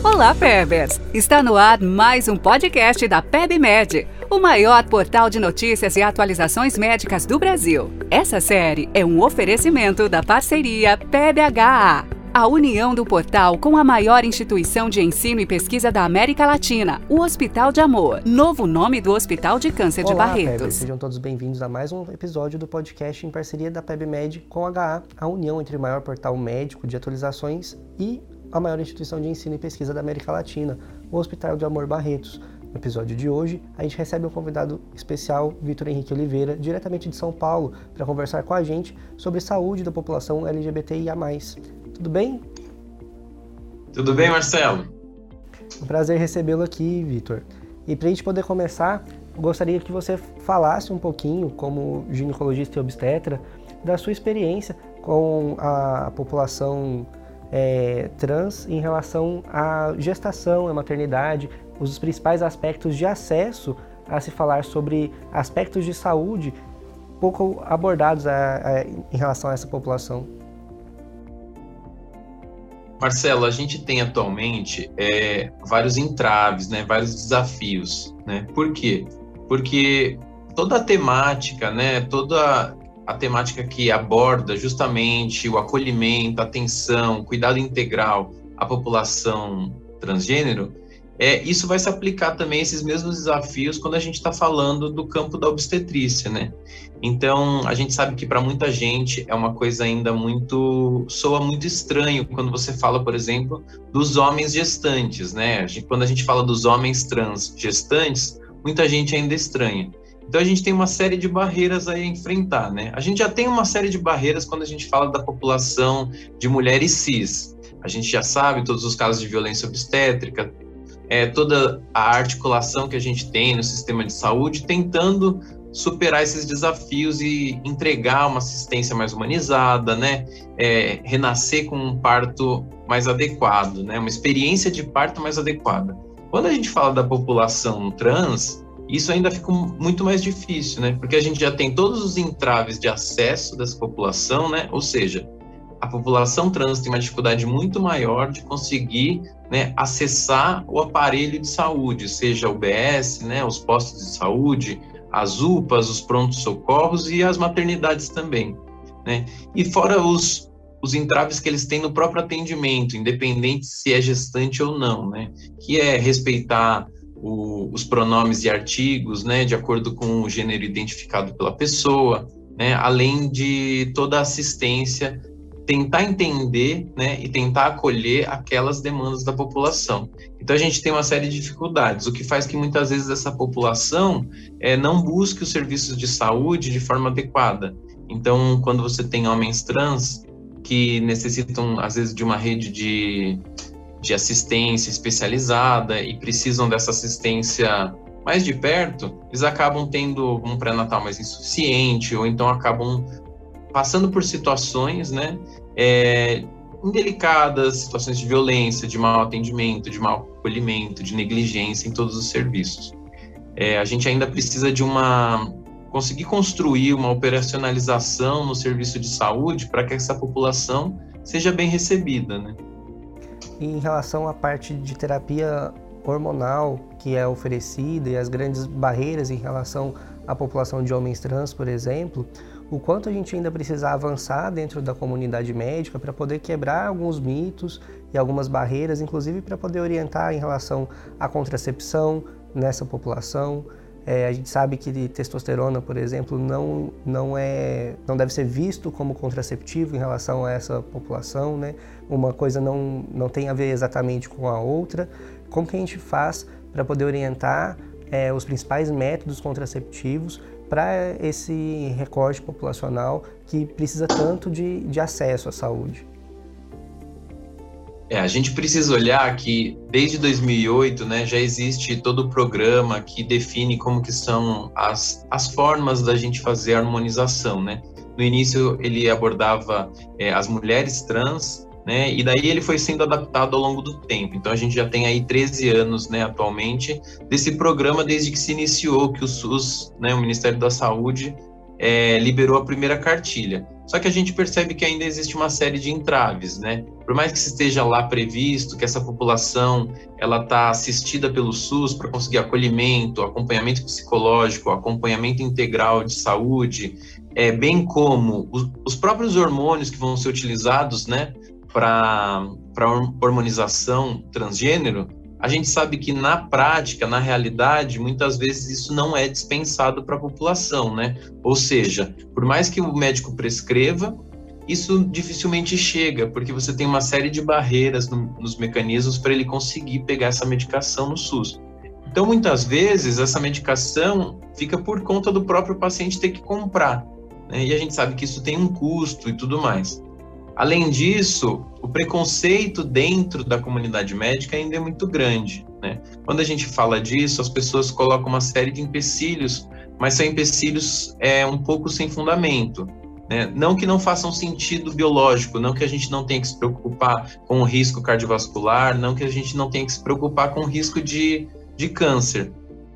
Olá, Pebers! Está no ar mais um podcast da PebMed, o maior portal de notícias e atualizações médicas do Brasil. Essa série é um oferecimento da parceria PebHA, a união do portal com a maior instituição de ensino e pesquisa da América Latina, o Hospital de Amor, novo nome do Hospital de Câncer Olá, de Barretos. Pebers, sejam todos bem-vindos a mais um episódio do podcast em parceria da PebMed com a HA, a união entre o maior portal médico de atualizações e a maior instituição de ensino e pesquisa da América Latina, o Hospital de Amor Barretos. No episódio de hoje, a gente recebe um convidado especial, Vitor Henrique Oliveira, diretamente de São Paulo, para conversar com a gente sobre saúde da população LGBTIA+. Tudo bem? Tudo bem, Marcelo? Um prazer recebê-lo aqui, Vitor. E para a gente poder começar, gostaria que você falasse um pouquinho, como ginecologista e obstetra, da sua experiência com a população é, trans em relação à gestação, à maternidade, os principais aspectos de acesso a se falar sobre aspectos de saúde pouco abordados a, a, em relação a essa população. Marcelo, a gente tem atualmente é, vários entraves, né, vários desafios. Né? Por quê? Porque toda a temática, né, toda a temática que aborda justamente o acolhimento, atenção, cuidado integral à população transgênero, é, isso vai se aplicar também a esses mesmos desafios quando a gente está falando do campo da obstetrícia, né? Então, a gente sabe que para muita gente é uma coisa ainda muito. soa muito estranho quando você fala, por exemplo, dos homens gestantes, né? Quando a gente fala dos homens trans gestantes, muita gente ainda estranha. Então a gente tem uma série de barreiras a enfrentar, né? A gente já tem uma série de barreiras quando a gente fala da população de mulheres cis. A gente já sabe todos os casos de violência obstétrica, é, toda a articulação que a gente tem no sistema de saúde, tentando superar esses desafios e entregar uma assistência mais humanizada, né? É, renascer com um parto mais adequado, né? Uma experiência de parto mais adequada. Quando a gente fala da população trans, isso ainda fica muito mais difícil, né? Porque a gente já tem todos os entraves de acesso dessa população, né? Ou seja, a população trans tem uma dificuldade muito maior de conseguir né, acessar o aparelho de saúde, seja o BS, né, os postos de saúde, as UPAs, os prontos-socorros e as maternidades também. Né? E fora os, os entraves que eles têm no próprio atendimento, independente se é gestante ou não, né? que é respeitar o, os pronomes e artigos, né, de acordo com o gênero identificado pela pessoa, né, além de toda a assistência, tentar entender, né, e tentar acolher aquelas demandas da população. Então a gente tem uma série de dificuldades, o que faz que muitas vezes essa população é, não busque os serviços de saúde de forma adequada. Então, quando você tem homens trans que necessitam às vezes de uma rede de de assistência especializada e precisam dessa assistência mais de perto, eles acabam tendo um pré-natal mais insuficiente ou então acabam passando por situações, né, é, indelicadas, situações de violência, de mau atendimento, de mau acolhimento, de negligência em todos os serviços. É, a gente ainda precisa de uma conseguir construir uma operacionalização no serviço de saúde para que essa população seja bem recebida, né? Em relação à parte de terapia hormonal que é oferecida e as grandes barreiras em relação à população de homens trans, por exemplo, o quanto a gente ainda precisa avançar dentro da comunidade médica para poder quebrar alguns mitos e algumas barreiras, inclusive para poder orientar em relação à contracepção nessa população, é, a gente sabe que testosterona, por exemplo, não, não, é, não deve ser visto como contraceptivo em relação a essa população, né? Uma coisa não, não tem a ver exatamente com a outra. Como que a gente faz para poder orientar é, os principais métodos contraceptivos para esse recorte populacional que precisa tanto de, de acesso à saúde? É, a gente precisa olhar que desde 2008, né, já existe todo o programa que define como que são as, as formas da gente fazer a harmonização, né? No início ele abordava é, as mulheres trans, né? E daí ele foi sendo adaptado ao longo do tempo. Então a gente já tem aí 13 anos, né, atualmente, desse programa desde que se iniciou, que o SUS, né, o Ministério da Saúde, é, liberou a primeira cartilha. Só que a gente percebe que ainda existe uma série de entraves, né? Por mais que esteja lá previsto que essa população ela está assistida pelo SUS para conseguir acolhimento, acompanhamento psicológico, acompanhamento integral de saúde, é, bem como os, os próprios hormônios que vão ser utilizados, né, para hormonização transgênero, a gente sabe que na prática, na realidade, muitas vezes isso não é dispensado para a população, né? Ou seja, por mais que o médico prescreva, isso dificilmente chega, porque você tem uma série de barreiras no, nos mecanismos para ele conseguir pegar essa medicação no SUS. Então, muitas vezes, essa medicação fica por conta do próprio paciente ter que comprar. Né? E a gente sabe que isso tem um custo e tudo mais. Além disso, o preconceito dentro da comunidade médica ainda é muito grande. Né? Quando a gente fala disso, as pessoas colocam uma série de empecilhos, mas são empecilhos é, um pouco sem fundamento. Né? Não que não façam sentido biológico, não que a gente não tenha que se preocupar com o risco cardiovascular, não que a gente não tenha que se preocupar com o risco de, de câncer,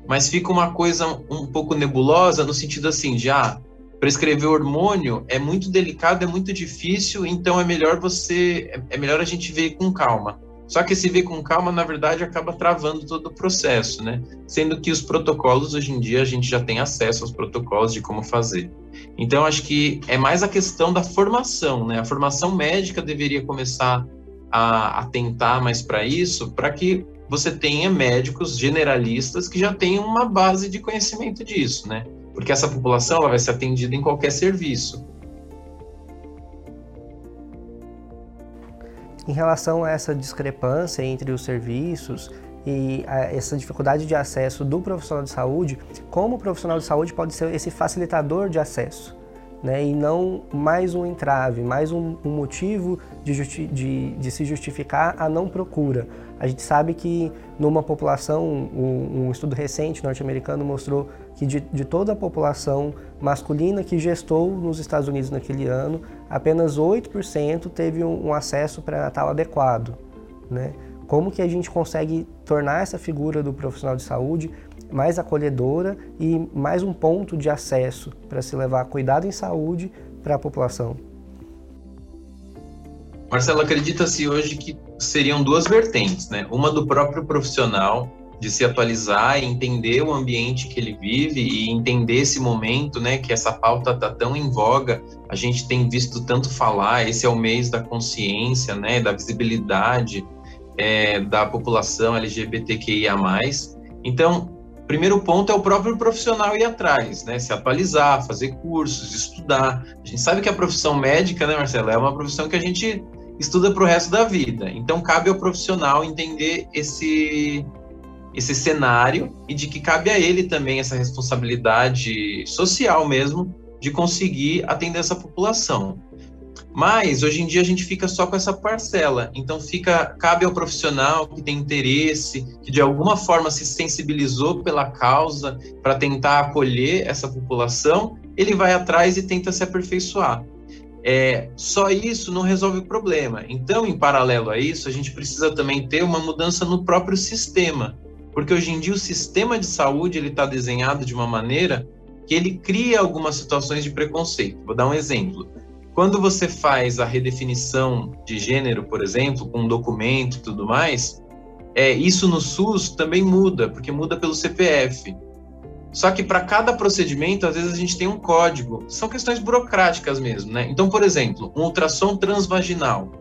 mas fica uma coisa um pouco nebulosa no sentido assim de ah, prescrever hormônio é muito delicado, é muito difícil, então é melhor você, é, é melhor a gente ver com calma. Só que esse ver com calma, na verdade, acaba travando todo o processo, né? Sendo que os protocolos, hoje em dia, a gente já tem acesso aos protocolos de como fazer. Então, acho que é mais a questão da formação, né? A formação médica deveria começar a atentar mais para isso, para que você tenha médicos generalistas que já tenham uma base de conhecimento disso, né? Porque essa população ela vai ser atendida em qualquer serviço. Em relação a essa discrepância entre os serviços e essa dificuldade de acesso do profissional de saúde, como o profissional de saúde pode ser esse facilitador de acesso? Né, e não mais um entrave, mais um, um motivo de, de, de, se justificar a não procura. A gente sabe que numa população, um, um estudo recente norte-americano mostrou que de, de, toda a população masculina que gestou nos Estados Unidos naquele ano, apenas 8% teve um, um acesso pré-natal adequado. Né? Como que a gente consegue tornar essa figura do profissional de saúde mais acolhedora e mais um ponto de acesso para se levar cuidado em saúde para a população? Marcelo, acredita-se hoje que seriam duas vertentes, né? Uma do próprio profissional de se atualizar e entender o ambiente que ele vive e entender esse momento, né, que essa pauta está tão em voga, a gente tem visto tanto falar, esse é o mês da consciência, né, da visibilidade é, da população LGBTQIA+. Então, primeiro ponto é o próprio profissional ir atrás, né, se atualizar, fazer cursos, estudar. A gente sabe que a profissão médica, né, Marcelo, é uma profissão que a gente estuda para o resto da vida. Então, cabe ao profissional entender esse esse cenário e de que cabe a ele também essa responsabilidade social mesmo de conseguir atender essa população. Mas hoje em dia a gente fica só com essa parcela, então fica cabe ao profissional que tem interesse, que de alguma forma se sensibilizou pela causa para tentar acolher essa população, ele vai atrás e tenta se aperfeiçoar. É, só isso não resolve o problema. Então, em paralelo a isso, a gente precisa também ter uma mudança no próprio sistema porque hoje em dia o sistema de saúde ele está desenhado de uma maneira que ele cria algumas situações de preconceito. Vou dar um exemplo. Quando você faz a redefinição de gênero, por exemplo, com um documento e tudo mais, é, isso no SUS também muda, porque muda pelo CPF. Só que para cada procedimento, às vezes a gente tem um código. São questões burocráticas mesmo, né? Então, por exemplo, um ultrassom transvaginal.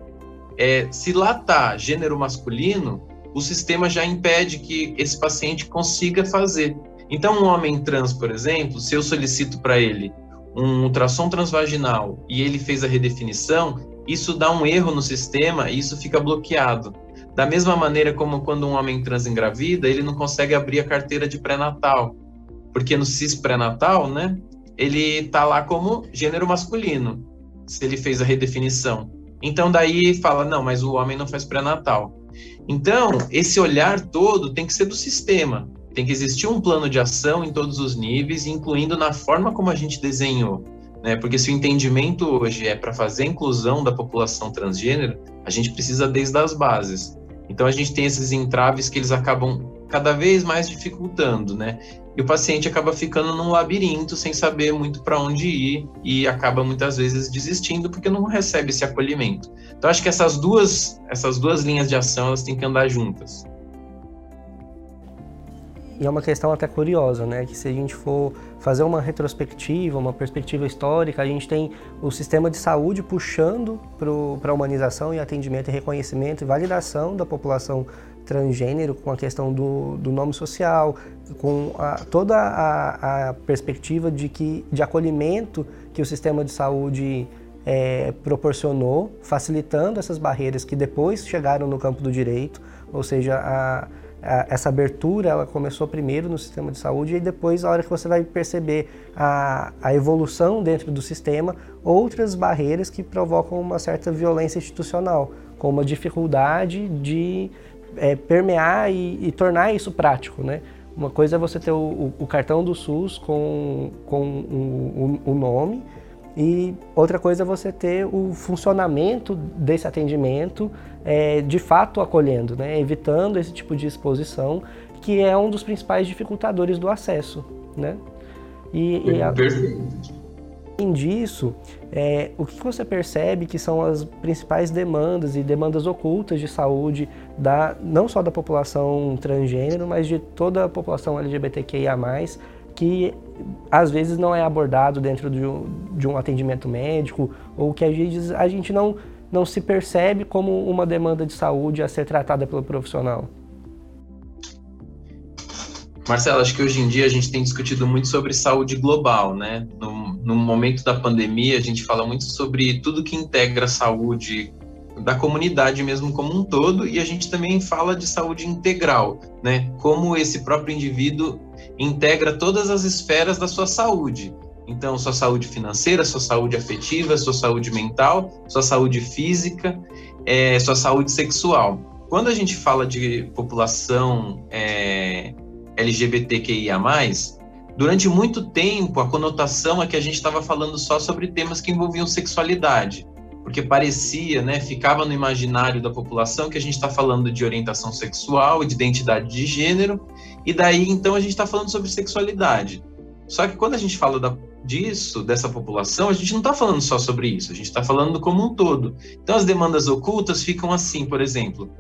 É, se lá tá gênero masculino, o sistema já impede que esse paciente consiga fazer. Então, um homem trans, por exemplo, se eu solicito para ele um ultrassom transvaginal e ele fez a redefinição, isso dá um erro no sistema e isso fica bloqueado. Da mesma maneira como quando um homem trans engravida, ele não consegue abrir a carteira de pré-natal, porque no CIS pré-natal, né, ele tá lá como gênero masculino, se ele fez a redefinição. Então daí fala, não, mas o homem não faz pré-natal. Então, esse olhar todo tem que ser do sistema. Tem que existir um plano de ação em todos os níveis, incluindo na forma como a gente desenhou. Né? Porque se o entendimento hoje é para fazer a inclusão da população transgênero, a gente precisa desde as bases. Então a gente tem esses entraves que eles acabam cada vez mais dificultando, né? E o paciente acaba ficando num labirinto sem saber muito para onde ir e acaba muitas vezes desistindo porque não recebe esse acolhimento. Então acho que essas duas essas duas linhas de ação elas têm que andar juntas. E é uma questão até curiosa, né? Que se a gente for fazer uma retrospectiva, uma perspectiva histórica, a gente tem o sistema de saúde puxando para a humanização e atendimento e reconhecimento e validação da população transgênero com a questão do, do nome social, com a, toda a, a, perspectiva de, que, de acolhimento que o sistema de saúde é, proporcionou, facilitando essas barreiras que depois chegaram no campo do direito, ou seja, a, essa abertura ela começou primeiro no sistema de saúde e depois, a hora que você vai perceber a, a evolução dentro do sistema, outras barreiras que provocam uma certa violência institucional, como a dificuldade de é, permear e, e, tornar isso prático, né? Uma coisa é você ter o, o cartão do SUS com, com o, o, o nome e outra coisa é você ter o funcionamento desse atendimento é, de fato acolhendo, né? evitando esse tipo de exposição, que é um dos principais dificultadores do acesso. Né? E, e a... Além disso, é, o que você percebe que são as principais demandas e demandas ocultas de saúde da, não só da população transgênero, mas de toda a população LGBTQIA+, que às vezes não é abordado dentro de um, de um atendimento médico, ou que às vezes a gente não, não se percebe como uma demanda de saúde a ser tratada pelo profissional. Marcelo, acho que hoje em dia a gente tem discutido muito sobre saúde global, né? No, no momento da pandemia, a gente fala muito sobre tudo que integra a saúde da comunidade mesmo como um todo, e a gente também fala de saúde integral, né? Como esse próprio indivíduo integra todas as esferas da sua saúde. Então, sua saúde financeira, sua saúde afetiva, sua saúde mental, sua saúde física, é, sua saúde sexual. Quando a gente fala de população é, LGBTQIA+, durante muito tempo a conotação é que a gente estava falando só sobre temas que envolviam sexualidade, porque parecia, né, ficava no imaginário da população que a gente está falando de orientação sexual e de identidade de gênero, e daí então a gente está falando sobre sexualidade. Só que quando a gente fala da, disso, dessa população, a gente não está falando só sobre isso, a gente está falando como um todo. Então as demandas ocultas ficam assim, por exemplo,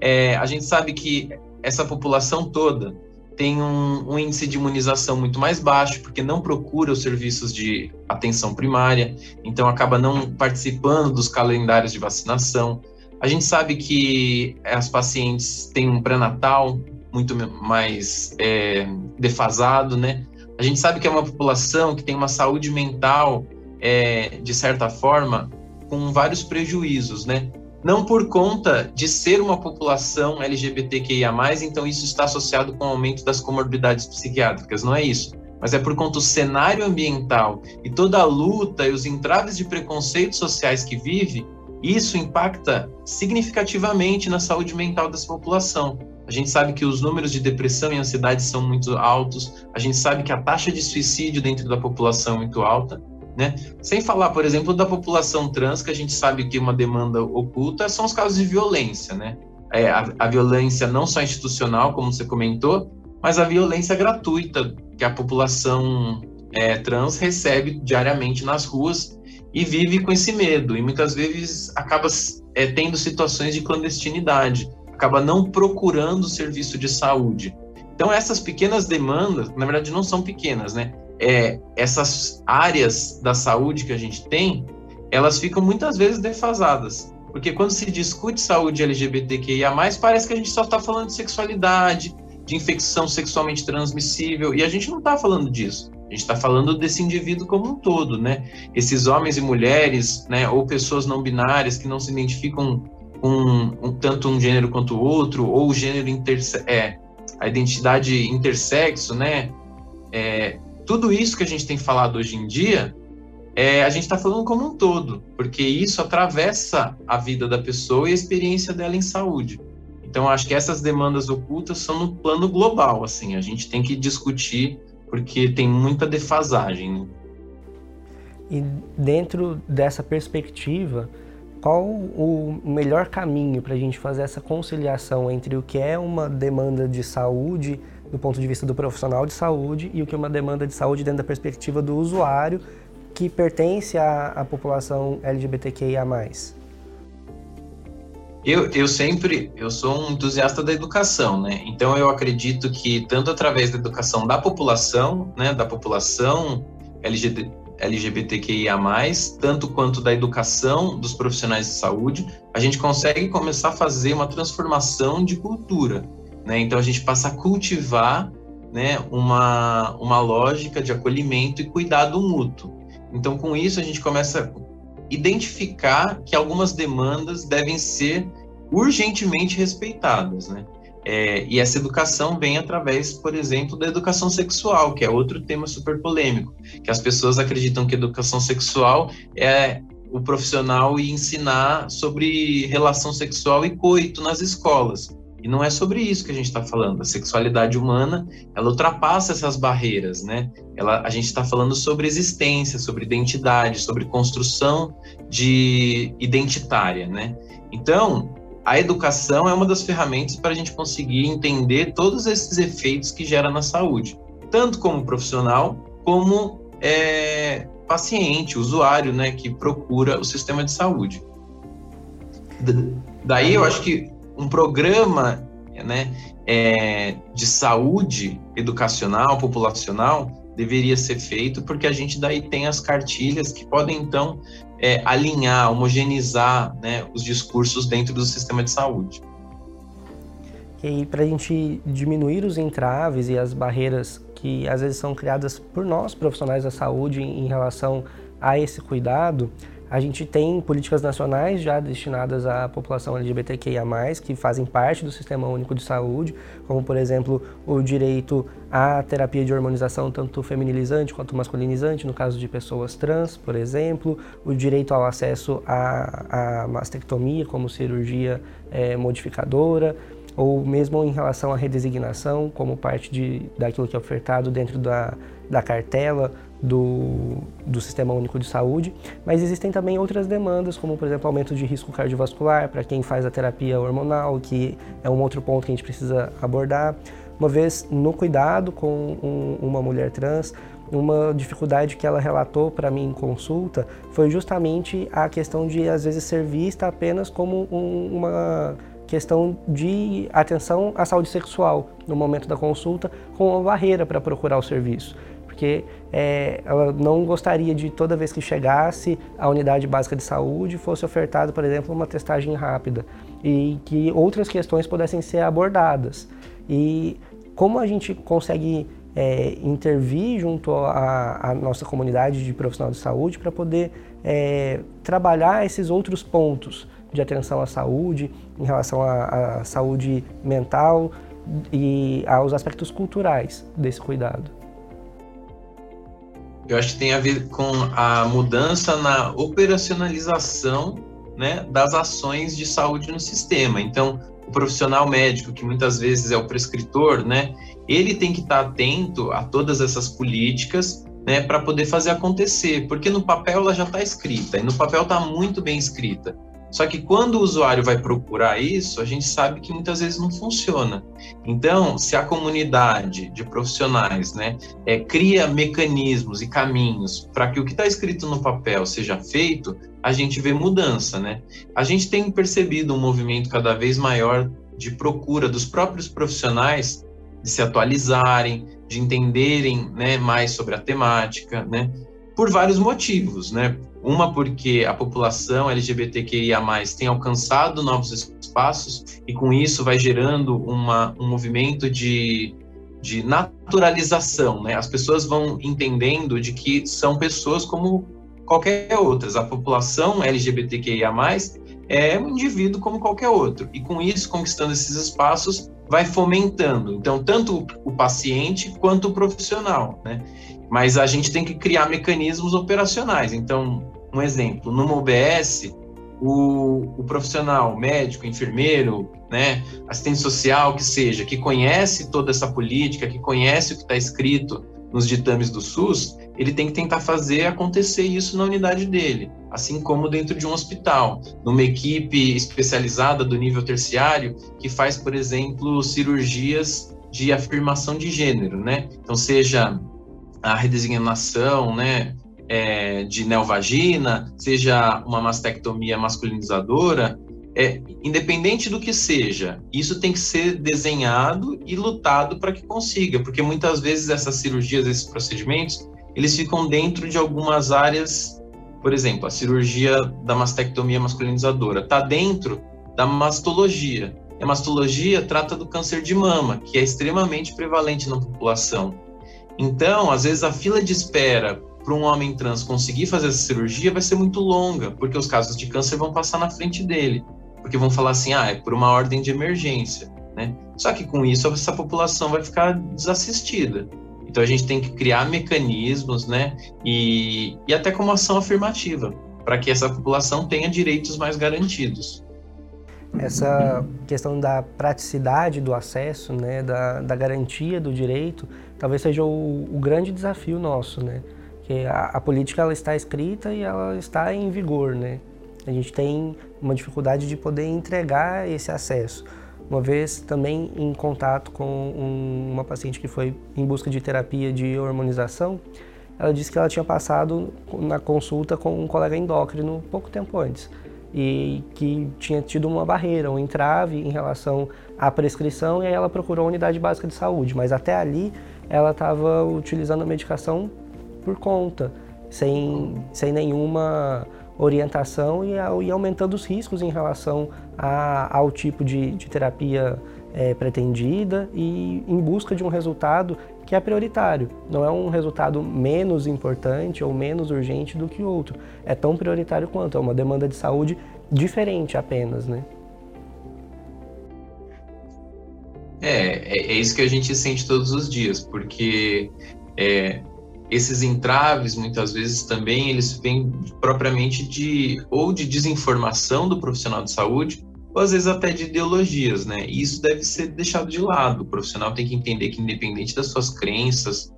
é, a gente sabe que essa população toda tem um, um, índice de imunização muito mais baixo, porque não procura os serviços de atenção primária, então acaba não participando dos calendários de vacinação. A gente sabe que as pacientes têm um pré-natal muito mais é, defasado, né? A gente sabe que é uma população que tem uma saúde mental, é, de certa forma, com vários prejuízos, né? Não por conta de ser uma população LGBTQIA+, então isso está associado com o aumento das comorbidades psiquiátricas, não é isso. Mas é por conta do cenário ambiental e toda a luta e os entraves de preconceitos sociais que vive, isso impacta significativamente na saúde mental dessa população. A gente sabe que os números de depressão e ansiedade são muito altos, a gente sabe que a taxa de suicídio dentro da população é muito alta, né? Sem falar, por exemplo, da população trans, que a gente sabe que uma demanda oculta são os casos de violência, né? É, a, a, violência não só institucional, como você comentou, mas a violência gratuita que a população é, trans recebe diariamente nas ruas e vive com esse medo e muitas vezes acaba é, tendo situações de clandestinidade, acaba não procurando serviço de saúde. Então essas pequenas demandas, na verdade não são pequenas, né? É, essas áreas da saúde que a gente tem, elas ficam muitas vezes defasadas. Porque quando se discute saúde LGBTQIA, parece que a gente só está falando de sexualidade, de infecção sexualmente transmissível, e a gente não está falando disso. A gente está falando desse indivíduo como um todo, né? Esses homens e mulheres, né, ou pessoas não binárias que não se identificam com um, tanto um gênero quanto o outro, ou o gênero interse é, a identidade intersexo, né? É, tudo isso que a gente tem falado hoje em dia, é, a gente está falando como um todo, porque isso atravessa a vida da pessoa e a experiência dela em saúde. Então, acho que essas demandas ocultas são no plano global, assim, a gente tem que discutir porque tem muita defasagem. Né? E dentro dessa perspectiva, qual o melhor caminho para a gente fazer essa conciliação entre o que é uma demanda de saúde do ponto de vista do profissional de saúde e o que é uma demanda de saúde dentro da perspectiva do usuário que pertence à, à população LGBTQIA+. Eu, eu sempre, eu sou um entusiasta da educação, né? Então eu acredito que tanto através da educação da população, né, da população LGBT, LGBTQIA+, tanto quanto da educação dos profissionais de saúde, a gente consegue começar a fazer uma transformação de cultura, né? Então a gente passa a cultivar, né, uma uma lógica de acolhimento e cuidado mútuo. Então com isso a gente começa identificar que algumas demandas devem ser urgentemente respeitadas, né? É, e essa educação vem através, por exemplo, da educação sexual, que é outro tema super polêmico, que as pessoas acreditam que educação sexual é o profissional ensinar sobre relação sexual e coito nas escolas. E não é sobre isso que a gente está falando. A sexualidade humana, ela ultrapassa essas barreiras, né? Ela, a gente está falando sobre existência, sobre identidade, sobre construção de identitária, né? Então, a educação é uma das ferramentas para a gente conseguir entender todos esses efeitos que gera na saúde, tanto como profissional como é, paciente, usuário, né, que procura o sistema de saúde. Daí eu acho que um programa né, é, de saúde educacional, populacional, deveria ser feito, porque a gente daí tem as cartilhas que podem então é, alinhar, homogeneizar né, os discursos dentro do sistema de saúde. E para a gente diminuir os entraves e as barreiras que às vezes são criadas por nós, profissionais da saúde, em relação a esse cuidado, a gente tem políticas nacionais já destinadas à população LGBTQIA+, que fazem parte do Sistema Único de Saúde, como, por exemplo, o direito à terapia de hormonização tanto feminilizante quanto masculinizante, no caso de pessoas trans, por exemplo, o direito ao acesso à, à mastectomia como cirurgia é, modificadora, ou mesmo em relação à redesignação, como parte de, daquilo que é ofertado dentro da, da cartela do, do Sistema Único de Saúde, mas existem também outras demandas, como por exemplo aumento de risco cardiovascular para quem faz a terapia hormonal, que é um outro ponto que a gente precisa abordar. Uma vez no cuidado com um, uma mulher trans, uma dificuldade que ela relatou para mim em consulta foi justamente a questão de às vezes ser vista apenas como um, uma questão de atenção à saúde sexual no momento da consulta, com uma barreira para procurar o serviço porque é, ela não gostaria de toda vez que chegasse à unidade básica de saúde fosse ofertado, por exemplo, uma testagem rápida e que outras questões pudessem ser abordadas. E como a gente consegue é, intervir junto à, nossa comunidade de profissional de saúde para poder é, trabalhar esses outros pontos de atenção à saúde, em relação à, à saúde mental e aos aspectos culturais desse cuidado eu acho que tem a ver com a mudança na operacionalização né, das ações de saúde no sistema. Então, o profissional médico, que muitas vezes é o prescritor, né, ele tem que estar atento a todas essas políticas né, para poder fazer acontecer, porque no papel ela já está escrita, e no papel está muito bem escrita. Só que quando o usuário vai procurar isso, a gente sabe que muitas vezes não funciona. Então, se a comunidade de profissionais né, é, cria mecanismos e caminhos para que o que está escrito no papel seja feito, a gente vê mudança. Né? A gente tem percebido um movimento cada vez maior de procura dos próprios profissionais de se atualizarem, de entenderem né, mais sobre a temática, né? Por vários motivos, né? Uma porque a população LGBTQIA+, tem alcançado novos espaços e com isso vai gerando uma, um movimento de, de naturalização, né? As pessoas vão entendendo de que são pessoas como qualquer outras. A população LGBTQIA+, é um indivíduo como qualquer outro. E com isso, conquistando esses espaços, vai fomentando. Então, tanto o paciente quanto o profissional, né? Mas a gente tem que criar mecanismos operacionais. Então, um exemplo, numa UBS, o, o, profissional médico, enfermeiro, né, assistente social, que seja, que conhece toda essa política, que conhece o que está escrito nos ditames do SUS, ele tem que tentar fazer acontecer isso na unidade dele, assim como dentro de um hospital, numa equipe especializada do nível terciário que faz, por exemplo, cirurgias de afirmação de gênero, né? Então, seja a redesignação, né, é, de neovagina, seja uma mastectomia masculinizadora, é, independente do que seja, isso tem que ser desenhado e lutado para que consiga, porque muitas vezes essas cirurgias, esses procedimentos, eles ficam dentro de algumas áreas, por exemplo, a cirurgia da mastectomia masculinizadora está dentro da mastologia. E a mastologia trata do câncer de mama, que é extremamente prevalente na população. Então, às vezes a fila de espera para um homem trans conseguir fazer essa cirurgia vai ser muito longa, porque os casos de câncer vão passar na frente dele porque vão falar assim, ah, é por uma ordem de emergência, né? Só que com isso essa população vai ficar desassistida. Então a gente tem que criar mecanismos, né? E, e até como ação afirmativa, para que essa população tenha direitos mais garantidos. Essa questão da praticidade do acesso, né, da, da garantia do direito, talvez seja o, o grande desafio nosso, né? Que a, a política ela está escrita e ela está em vigor, né? A gente tem uma dificuldade de poder entregar esse acesso. Uma vez também em contato com um, uma paciente que foi em busca de terapia de hormonização, ela disse que ela tinha passado na consulta com um colega endócrino pouco tempo antes e que tinha tido uma barreira, um entrave em relação à prescrição e aí ela procurou a unidade básica de saúde, mas até ali ela estava utilizando a medicação por conta, sem, sem nenhuma orientação e, e aumentando os riscos em relação a, ao tipo de, de terapia é, pretendida e em busca de um resultado que é prioritário. Não é um resultado menos importante ou menos urgente do que outro. É tão prioritário quanto, é uma demanda de saúde diferente apenas, né? É, é, é isso que a gente sente todos os dias, porque é, esses entraves muitas vezes também eles vêm propriamente de ou de desinformação do profissional de saúde ou às vezes até de ideologias, né? E isso deve ser deixado de lado. O profissional tem que entender que independente das suas crenças,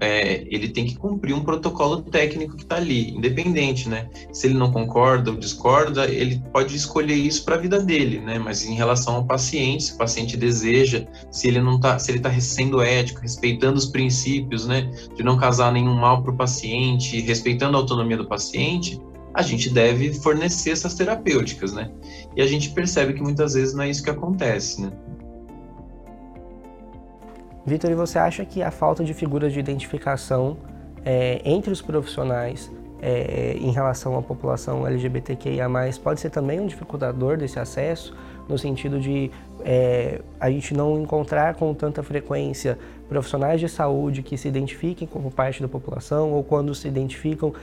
é, ele tem que cumprir um protocolo técnico que está ali, independente, né? Se ele não concorda ou discorda, ele pode escolher isso para a vida dele, né? Mas em relação ao paciente, se o paciente deseja, se ele não tá, se ele está sendo ético, respeitando os princípios, né? De não causar nenhum mal para o paciente, respeitando a autonomia do paciente, a gente deve fornecer essas terapêuticas, né? E a gente percebe que muitas vezes não é isso que acontece, né? Vitor, e você acha que a falta de figuras de identificação é, entre os profissionais é, em relação à população LGBTQIA+, pode ser também um dificultador desse acesso, no sentido de é, a gente não encontrar com tanta frequência profissionais de saúde que se identifiquem como parte da população, ou quando se identificam,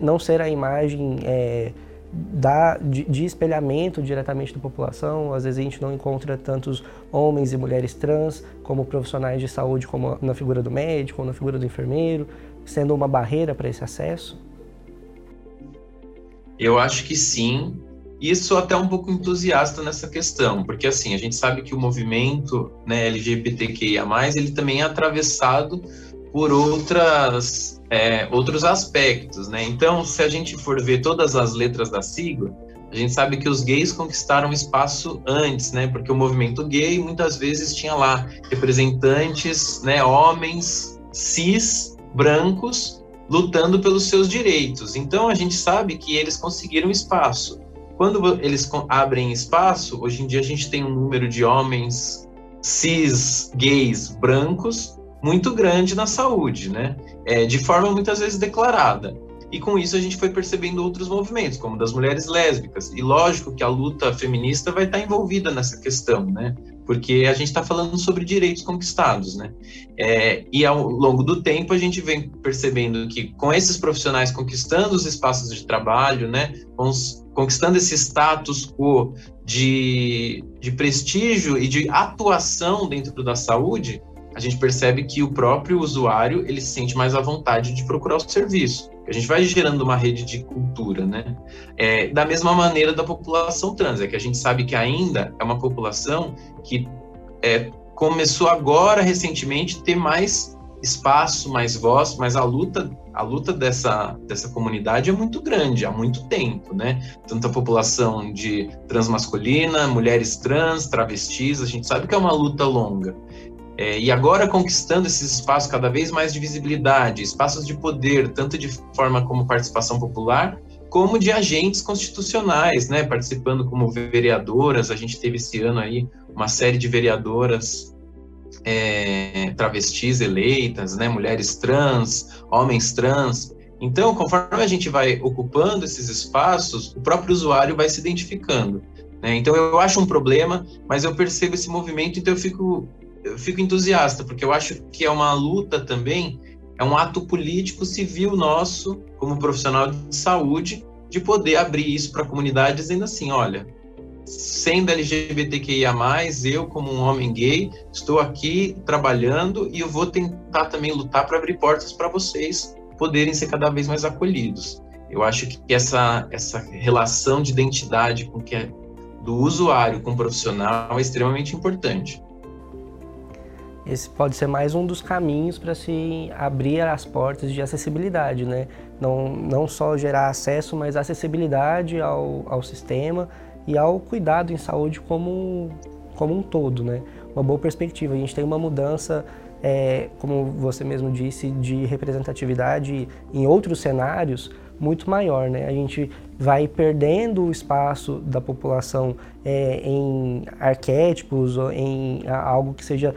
não ser a imagem é, da, de, de, espelhamento diretamente da população. Às vezes a gente não encontra tantos homens e mulheres trans como profissionais de saúde, como na figura do médico ou na figura do enfermeiro, sendo uma barreira para esse acesso? Eu acho que sim. E sou até um pouco entusiasta nessa questão, porque assim, a gente sabe que o movimento né, LGBTQIA+, ele também é atravessado por outras é, outros aspectos, né? Então, se a gente for ver todas as letras da sigla, a gente sabe que os gays conquistaram espaço antes, né? Porque o movimento gay muitas vezes tinha lá representantes, né, homens cis, brancos, lutando pelos seus direitos. Então a gente sabe que eles conseguiram espaço. Quando eles abrem espaço, hoje em dia a gente tem um número de homens cis, gays, brancos muito grande na saúde, né? É, de forma muitas vezes declarada. E com isso a gente foi percebendo outros movimentos, como das mulheres lésbicas. E lógico que a luta feminista vai estar envolvida nessa questão, né? Porque a gente está falando sobre direitos conquistados, né? É, e ao longo do tempo a gente vem percebendo que com esses profissionais conquistando os espaços de trabalho, né? Conquistando esse status quo de, de prestígio e de atuação dentro da saúde, a gente percebe que o próprio usuário ele se sente mais à vontade de procurar o serviço. A gente vai gerando uma rede de cultura, né? É, da mesma maneira da população trans, é que a gente sabe que ainda é uma população que é, começou agora recentemente ter mais espaço, mais voz, mas a luta, a luta dessa, dessa comunidade é muito grande, há muito tempo, né? Tanto a população de transmasculina, mulheres trans, travestis, a gente sabe que é uma luta longa. É, e agora conquistando esses espaços cada vez mais de visibilidade, espaços de poder, tanto de forma como participação popular, como de agentes constitucionais, né, participando como vereadoras. A gente teve esse ano aí uma série de vereadoras é, travestis eleitas, né, mulheres trans, homens trans. Então, conforme a gente vai ocupando esses espaços, o próprio usuário vai se identificando. Né? Então, eu acho um problema, mas eu percebo esse movimento, então eu fico, eu fico entusiasta, porque eu acho que é uma luta também é um ato político civil nosso, como profissional de saúde, de poder abrir isso para a comunidade, dizendo assim: olha, sendo LGBTQIA, eu, como um homem gay, estou aqui trabalhando e eu vou tentar também lutar para abrir portas para vocês poderem ser cada vez mais acolhidos. Eu acho que essa, essa relação de identidade com que é do usuário com o profissional é extremamente importante esse pode ser mais um dos caminhos para se abrir as portas de acessibilidade, né? Não, não só gerar acesso, mas acessibilidade ao, ao sistema e ao cuidado em saúde como, como um todo, né? Uma boa perspectiva. A gente tem uma mudança, é, como você mesmo disse, de representatividade em outros cenários muito maior, né? A gente vai perdendo o espaço da população é, em arquétipos, em algo que seja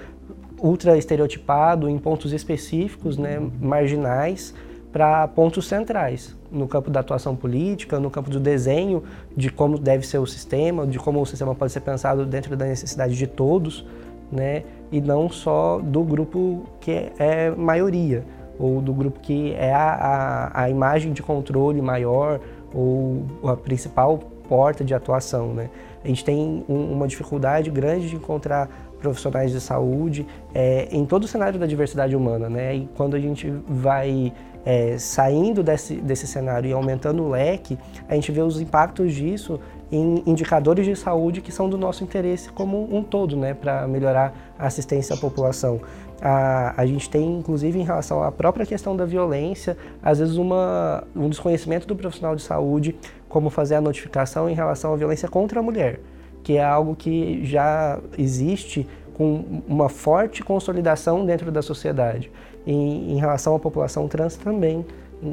ultra estereotipado em pontos específicos, né, marginais, para pontos centrais, no campo da atuação política, no campo do desenho de como deve ser o sistema, de como o sistema pode ser pensado dentro da necessidade de todos, né, e não só do grupo que é maioria, ou do grupo que é a, a, a imagem de controle maior, ou a principal porta de atuação. Né? A gente tem um, uma dificuldade grande de encontrar profissionais de saúde é, em todo o cenário da diversidade humana, né? E quando a gente vai é, saindo desse, desse cenário e aumentando o leque, a gente vê os impactos disso em indicadores de saúde que são do nosso interesse como um todo, né, para melhorar a assistência à população. A, a gente tem, inclusive, em relação à própria questão da violência, às vezes uma, um desconhecimento do profissional de saúde como fazer a notificação em relação à violência contra a mulher que é algo que já existe com uma forte consolidação dentro da sociedade. Em, em relação à população trans também,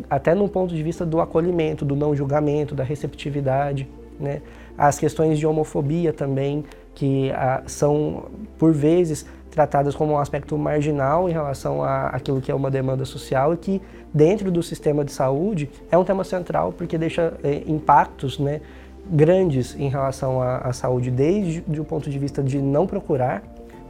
até no ponto de vista do acolhimento, do não julgamento, da receptividade, né? As questões de homofobia também, que ah, são, por vezes, tratadas como um aspecto marginal em relação a aquilo que é uma demanda social e que, dentro do sistema de saúde, é um tema central porque deixa eh, impactos, né? grandes em relação à, à saúde, desde o ponto de vista de não procurar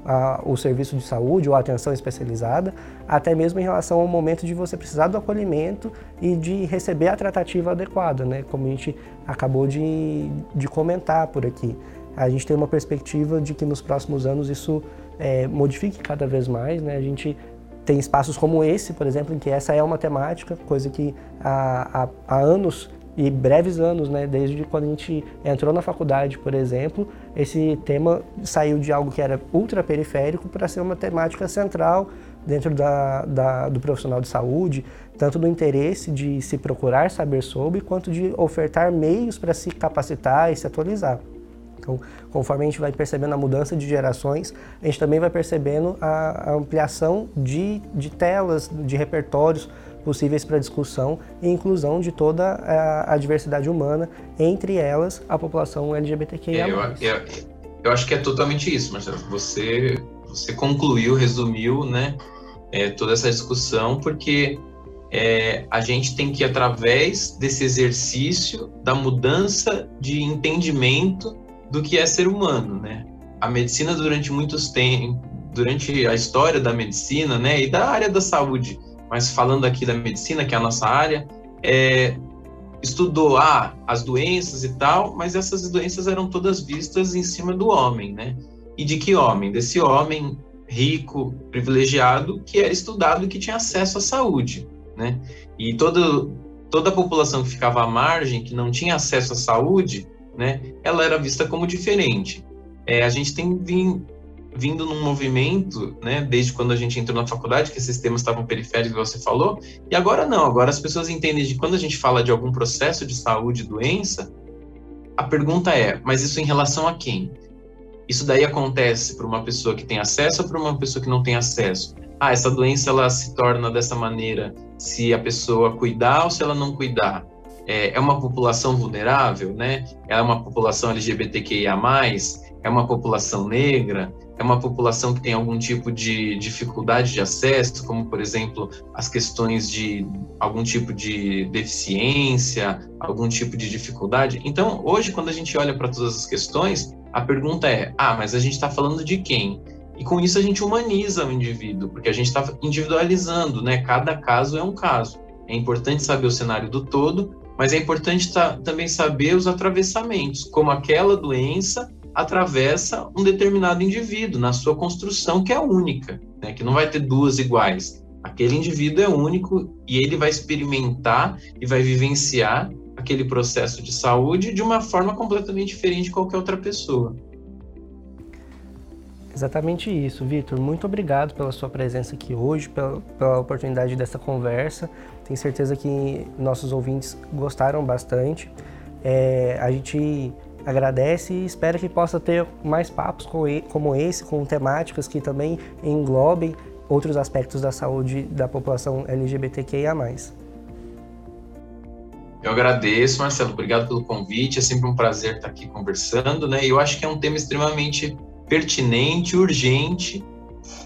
a, o serviço de saúde ou atenção especializada, até mesmo em relação ao momento de você precisar do acolhimento e de receber a tratativa adequada, né? como a gente acabou de, de comentar por aqui. A gente tem uma perspectiva de que nos próximos anos isso é, modifique cada vez mais, né? a gente tem espaços como esse, por exemplo, em que essa é uma temática, coisa que há, há, há anos e breves anos, né, desde quando a gente entrou na faculdade, por exemplo, esse tema saiu de algo que era ultra periférico para ser uma temática central dentro da, da, do profissional de saúde, tanto do interesse de se procurar saber sobre, quanto de ofertar meios para se capacitar e se atualizar. Então, conforme a gente vai percebendo a mudança de gerações, a gente também vai percebendo a, a ampliação de, de telas, de repertórios possíveis para discussão e inclusão de toda a, a, diversidade humana, entre elas a população LGBTQIA+. É, eu, eu, eu, acho que é totalmente isso, Marcelo. Você, você concluiu, resumiu né, é, toda essa discussão, porque é, a gente tem que, através desse exercício da mudança de entendimento do que é ser humano, né? A medicina durante muitos tempos, durante a história da medicina, né, e da área da saúde, mas falando aqui da medicina, que é a nossa área, é, estudou ah, as doenças e tal, mas essas doenças eram todas vistas em cima do homem, né? E de que homem? Desse homem rico, privilegiado, que era estudado e que tinha acesso à saúde, né? E todo, toda a população que ficava à margem, que não tinha acesso à saúde, né? Ela era vista como diferente. É, a gente tem vindo, vindo num movimento, né, desde quando a gente entrou na faculdade, que esses temas estavam periféricos, você falou, e agora não, agora as pessoas entendem de quando a gente fala de algum processo de saúde, doença, a pergunta é, mas isso em relação a quem? Isso daí acontece para uma pessoa que tem acesso ou para uma pessoa que não tem acesso? Ah, essa doença ela se torna dessa maneira se a pessoa cuidar ou se ela não cuidar. É, é uma população vulnerável, né? É uma população LGBTQIA+, é uma população negra, é uma população que tem algum tipo de dificuldade de acesso, como, por exemplo, as questões de algum tipo de deficiência, algum tipo de dificuldade. Então, hoje, quando a gente olha para todas as questões, a pergunta é: ah, mas a gente está falando de quem? E com isso a gente humaniza o indivíduo, porque a gente está individualizando, né? Cada caso é um caso. É importante saber o cenário do todo, mas é importante também saber os atravessamentos, como aquela doença atravessa um determinado indivíduo na sua construção que é única, né? que não vai ter duas iguais. Aquele indivíduo é único e ele vai experimentar e vai vivenciar aquele processo de saúde de uma forma completamente diferente de qualquer outra pessoa. Exatamente isso, Vitor. Muito obrigado pela sua presença aqui hoje, pela, pela, oportunidade dessa conversa. Tenho certeza que nossos ouvintes gostaram bastante. É, a gente agradece e espera que possa ter mais papos como esse, com temáticas que também englobem outros aspectos da saúde da população LGBTQIA+. Eu agradeço, Marcelo, obrigado pelo convite, é sempre um prazer estar aqui conversando, né? E eu acho que é um tema extremamente pertinente, urgente,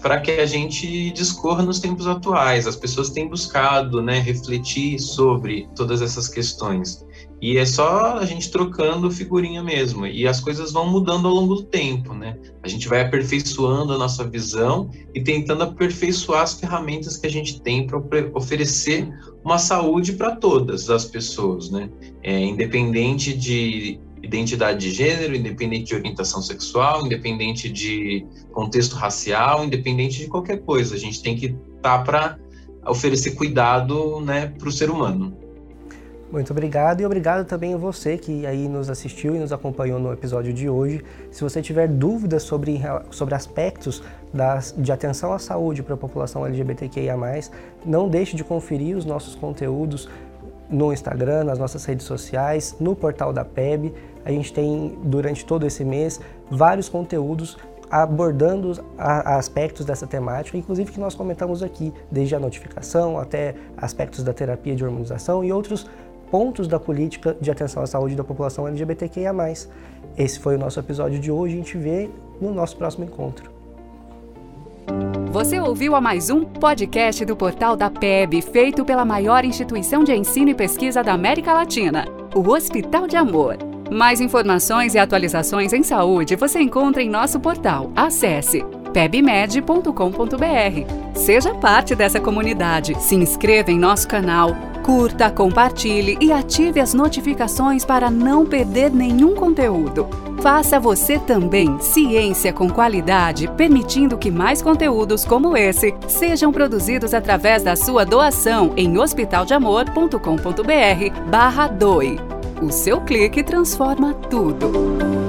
para que a gente discorra nos tempos atuais. As pessoas têm buscado, né, refletir sobre todas essas questões. E é só a gente trocando figurinha mesmo. E as coisas vão mudando ao longo do tempo, né? A gente vai aperfeiçoando a nossa visão e tentando aperfeiçoar as ferramentas que a gente tem para oferecer uma saúde para todas as pessoas, né? É, independente de identidade de gênero, independente de orientação sexual, independente de contexto racial, independente de qualquer coisa. A gente tem que estar tá para oferecer cuidado né, para o ser humano. Muito obrigado e obrigado também a você que aí nos assistiu e nos acompanhou no episódio de hoje. Se você tiver dúvidas sobre, sobre aspectos das, de atenção à saúde para a população LGBTQIA+, não deixe de conferir os nossos conteúdos no Instagram, nas nossas redes sociais, no portal da PEB. A gente tem, durante todo esse mês, vários conteúdos abordando aspectos dessa temática, inclusive que nós comentamos aqui, desde a notificação até aspectos da terapia de hormonização e outros pontos da política de atenção à saúde da população LGBTQIA+. Esse foi o nosso episódio de hoje, a gente vê no nosso próximo encontro. Você ouviu a mais um podcast do portal da PEB, feito pela maior instituição de ensino e pesquisa da América Latina, o Hospital de Amor. Mais informações e atualizações em saúde você encontra em nosso portal. Acesse pebmed.com.br. Seja parte dessa comunidade, se inscreva em nosso canal, curta, compartilhe e ative as notificações para não perder nenhum conteúdo. Faça você também ciência com qualidade, permitindo que mais conteúdos como esse sejam produzidos através da sua doação em hospitaldeamor.com.br barra doe. O seu clique transforma tudo.